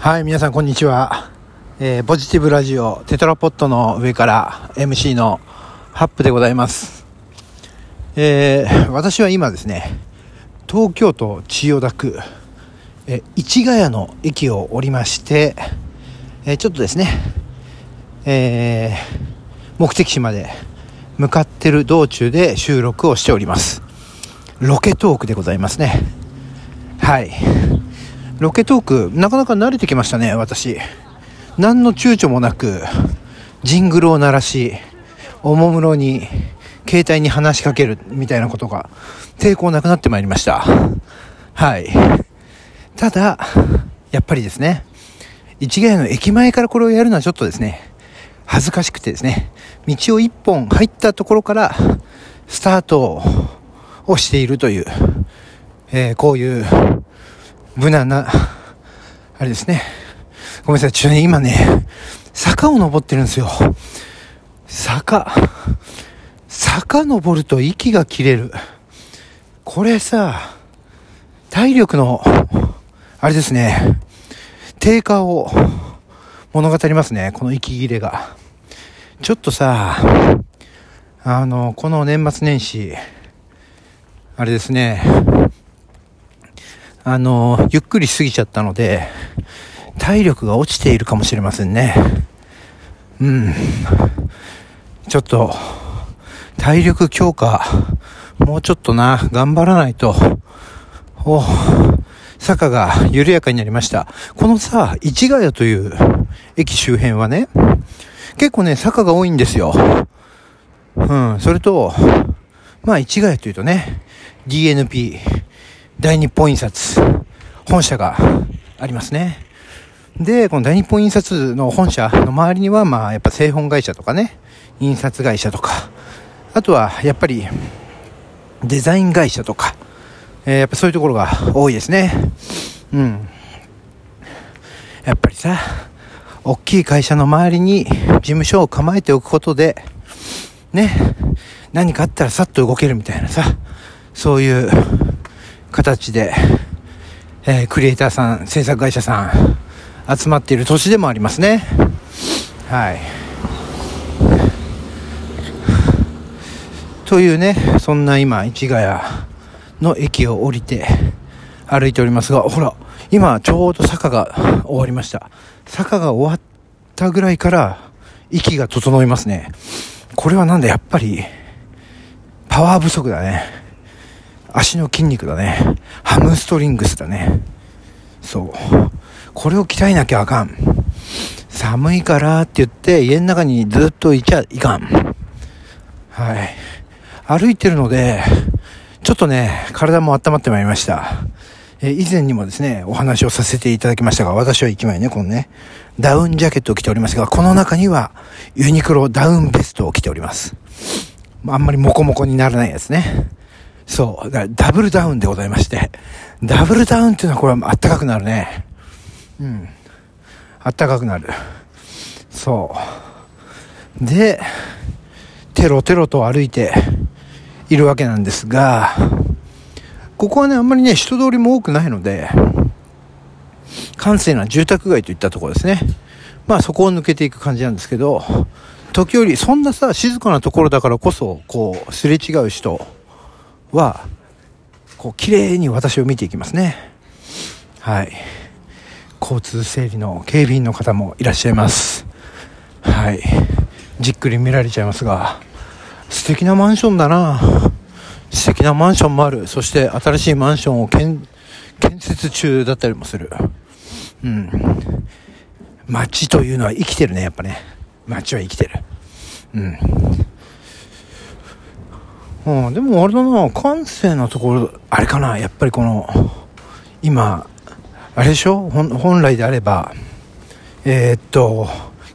はい、皆さんこんにちは。えー、ポジティブラジオテトラポットの上から MC のハップでございます。えー、私は今ですね、東京都千代田区、え市ヶ谷の駅を降りまして、え、ちょっとですね、え目的地まで向かってる道中で収録をしております。ロケトークでございますね。はい。ロケトーク、なかなか慣れてきましたね、私。何の躊躇もなく、ジングルを鳴らし、おもむろに、携帯に話しかけるみたいなことが、抵抗なくなってまいりました。はい。ただ、やっぱりですね、市ヶ谷の駅前からこれをやるのはちょっとですね、恥ずかしくてですね、道を一本入ったところから、スタートをしているという、えー、こういう無難な、あれですね。ごめんなさい、ちょっとね、今ね、坂を登ってるんですよ。坂。坂登ると息が切れる。これさ、体力の、あれですね、低下を物語りますね、この息切れが。ちょっとさ、あの、この年末年始、あれですね、あの、ゆっくり過ぎちゃったので、体力が落ちているかもしれませんね。うん。ちょっと、体力強化、もうちょっとな、頑張らないと、お、坂が緩やかになりました。このさ、市ヶ谷という駅周辺はね、結構ね、坂が多いんですよ。うん、それと、まあ、市ヶ谷というとね、DNP、大日本印刷、本社がありますね。で、この大日本印刷の本社の周りには、まあ、やっぱ製本会社とかね、印刷会社とか、あとは、やっぱり、デザイン会社とか、えー、やっぱそういうところが多いですね。うん。やっぱりさ、大きい会社の周りに事務所を構えておくことで、ね、何かあったらさっと動けるみたいなさ、そういう形で、えー、クリエイターさん、制作会社さん、集まっている都市でもありますね。はい。というね、そんな今、市ヶ谷の駅を降りて歩いておりますが、ほら、今ちょうど坂が終わりました。坂が終わったぐらいから息が整いますね。これはなんだ、やっぱり、パワー不足だね。足の筋肉だね。ハムストリングスだね。そう。これを鍛えなきゃあかん。寒いからって言って家の中にずっといちゃいかん。はい。歩いてるので、ちょっとね、体も温まってまいりました。え以前にもですね、お話をさせていただきましたが、私は行き前ね、このね、ダウンジャケットを着ておりますが、この中にはユニクロダウンベストを着ております。あんまりモコモコにならないやつね。そう。だダブルダウンでございまして。ダブルダウンっていうのはこれはあったかくなるね。うん。あったかくなる。そう。で、テロテロと歩いているわけなんですが、ここはね、あんまりね、人通りも多くないので、閑静な住宅街といったところですね。まあそこを抜けていく感じなんですけど、時折、そんなさ、静かなところだからこそ、こう、すれ違う人、は、こう、綺麗に私を見ていきますね。はい。交通整理の警備員の方もいらっしゃいます。はい。じっくり見られちゃいますが、素敵なマンションだな素敵なマンションもある。そして新しいマンションを建設中だったりもする。うん。街というのは生きてるね、やっぱね。街は生きてる。うん。うん、でもあれだな、感性のところ、あれかな、やっぱりこの、今、あれでしょ？本来であれば、えー、っと、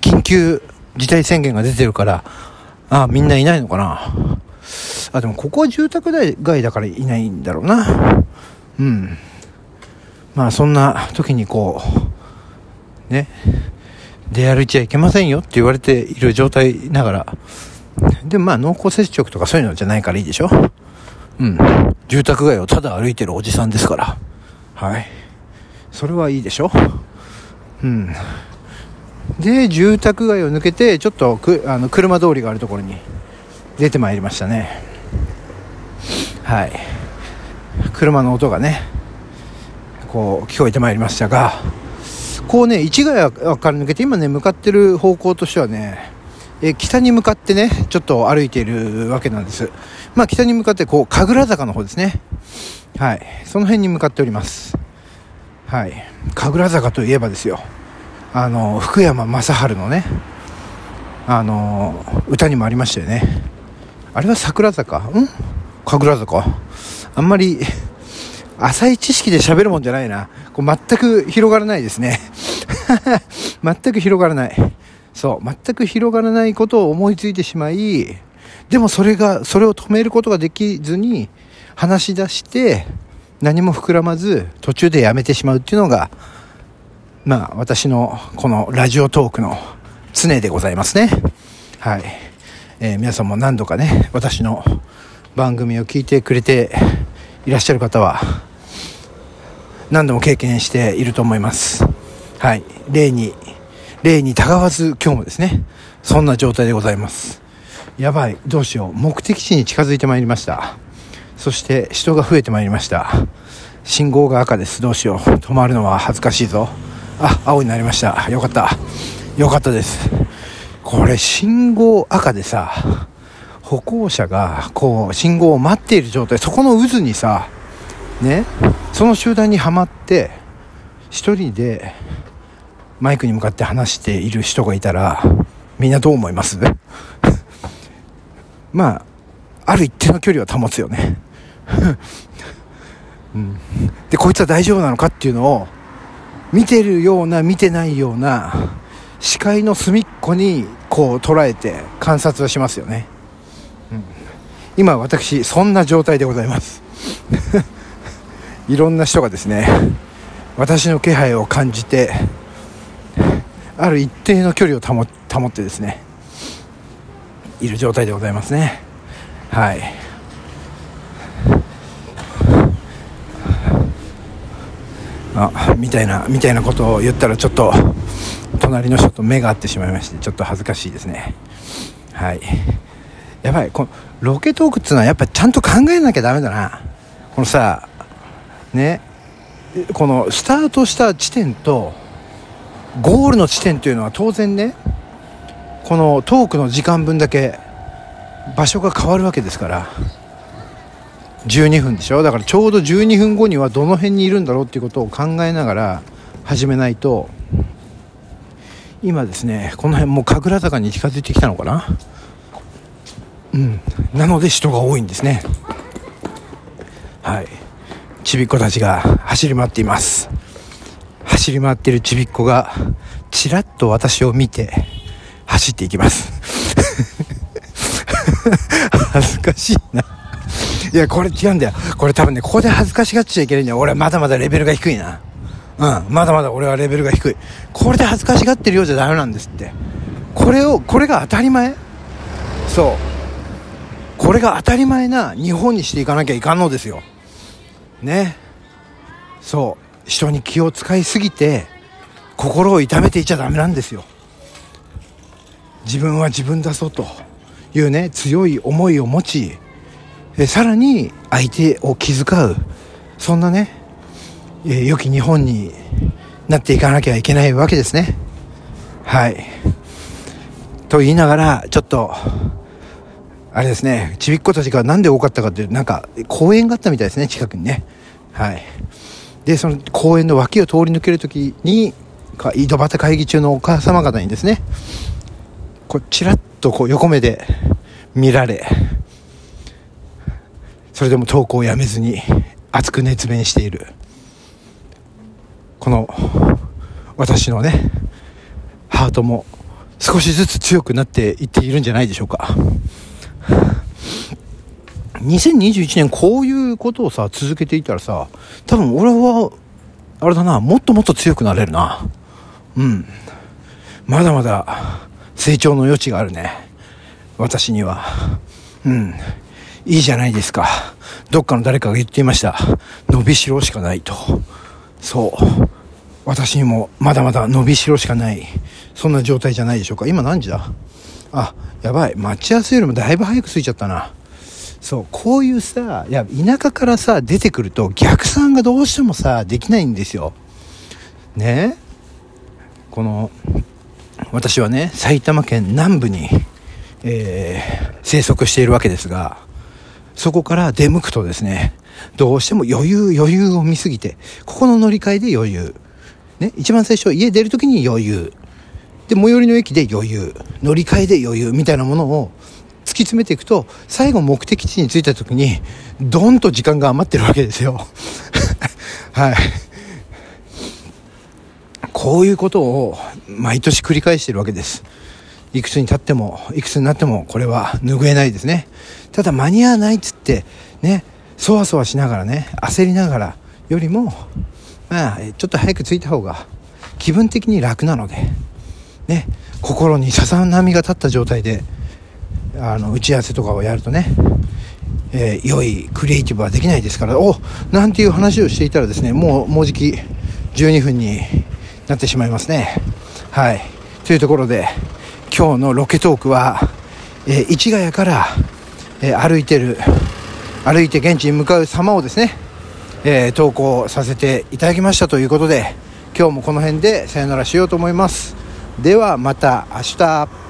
緊急事態宣言が出てるから、あ、みんないないのかな？あ、でもここは住宅街だからいないんだろうな。うん。まあそんな時にこう、ね、出歩いちゃいけませんよって言われている状態ながら、でもまあ濃厚接触とかそういうのじゃないからいいでしょ？うん。住宅街をただ歩いてるおじさんですから。はい。それはいいでしょ？うんで住宅街を抜けてちょっとくあの車通りがあるところに出てまいりましたねはい車の音がねこう聞こえてまいりましたがこうね市ヶ谷から抜けて今ね向かってる方向としてはねえ北に向かってねちょっと歩いているわけなんです。まあ北に向かってこう神楽坂の方ですね。はい。その辺に向かっております。はい。神楽坂といえばですよ。あの福山雅治のねあの歌にもありましたよね。あれは桜坂？ん？神楽坂？あんまり浅い知識で喋るもんじゃないな。こう全く広がらないですね。全く広がらない。そう全く広がらないことを思いついてしまいでもそれがそれを止めることができずに話し出して何も膨らまず途中でやめてしまうっていうのがまあ、私のこのラジオトークの常でございますね。はい。えー、皆さんも何度かね、私の番組を聞いてくれていらっしゃる方は、何度も経験していると思います。はい。例に、例にたがわず今日もですね、そんな状態でございます。やばい、どうしよう。目的地に近づいてまいりました。そして人が増えてまいりました。信号が赤です。どうしよう。止まるのは恥ずかしいぞ。あ青になりましたよかったよかったですこれ信号赤でさ歩行者がこう信号を待っている状態そこの渦にさねその集団にはまって1人でマイクに向かって話している人がいたらみんなどう思います？まあある一定の距離は保つよね、うん、でこいつは大丈夫なのかっていうのを見てるような見てないような視界の隅っこにこう捉えて観察はしますよね、うん、今私そんな状態でございます。いろんな人がですね私の気配を感じてある一定の距離を保保ってですねいる状態でございますね。はい。あみたいなみたいなことを言ったらちょっと隣の人と目が合ってしまいましてちょっと恥ずかしいですね。はい。やばいこのロケトークっつうのはやっぱちゃんと考えなきゃダメだな。このさねこのスタートした地点とゴールの地点というのは当然ねこのトークの時間分だけ場所が変わるわけですから12分でしょ？だからちょうど12分後にはどの辺にいるんだろうっていうことを考えながら始めないと今ですねこの辺もう神楽坂に近づいてきたのかな？うん。なので人が多いんですね。はい。ちびっ子たちが走り回っています。走り回ってるちびっ子がちらっと私を見て走っていきます 恥ずかしいないや、これ違うんだよ。これ多分ね、ここで恥ずかしがっちゃいけないんだよ。俺はまだまだレベルが低いな。うん、まだまだ俺はレベルが低い。これで恥ずかしがってるようじゃダメなんですって。これを、これが当たり前？そう。これが当たり前な日本にしていかなきゃいかんのですよ。ね。そう。人に気を使いすぎて、心を痛めていちゃダメなんですよ。自分は自分だぞというね、強い思いを持ち、えさらに相手を気遣う。そんなね、え良き日本になっていかなきゃいけないわけですね。はい。と言いながらちょっとあれですねちびっ子たちが何で多かったかっていうなんか公園があったみたいですね近くにね。はい。でその公園の脇を通り抜ける時に井戸端会議中のお母様方にですねこちらっとこう横目で見られそれでも投稿をやめずに熱く熱弁している。この私のねハートも少しずつ強くなっていっているんじゃないでしょうか。2021年こういうことをさ続けていたらさ多分俺はあれだなもっともっと強くなれるな。うん。まだまだ成長の余地があるね。私には。うん。いいじゃないですか。どっかの誰かが言っていました。伸びしろしかないと。そう。私にもまだまだ伸びしろしかない。そんな状態じゃないでしょうか。今何時だ？あやばい。待ち合わせよりもだいぶ早く着いちゃったな。そうこういうさいや田舎からさ出てくると逆算がどうしてもさできないんですよ。ね？この私はね埼玉県南部に、えー、生息しているわけですがそこから出向くとですねどうしても余裕余裕を見すぎてここの乗り換えで余裕。ね？一番最初家出る時に余裕。で最寄りの駅で余裕。乗り換えで余裕みたいなものをき詰めていくと最後目的地に着いた時にドンと時間が余ってるわけですよ はいこういうことを毎年繰り返してるわけです。いくつに経っても、いくつになっても、これは拭えないですね。ただ間に合わないっつって、ね、そわそわしながらね、焦りながらよりも、まあ、ちょっと早く着いた方が気分的に楽なので、ね、心にささ波が立った状態で、あの、打ち合わせとかをやるとね、えー、良いクリエイティブはできないですから、おなんていう話をしていたらですね、もう、もうじき12分になってしまいますね。はい。というところで、今日のロケトークは、えー、市ヶ谷から、えー、歩いてる、歩いて現地に向かう様をですね、えー、投稿させていただきましたということで、今日もこの辺でさよならしようと思います。ではまた明日。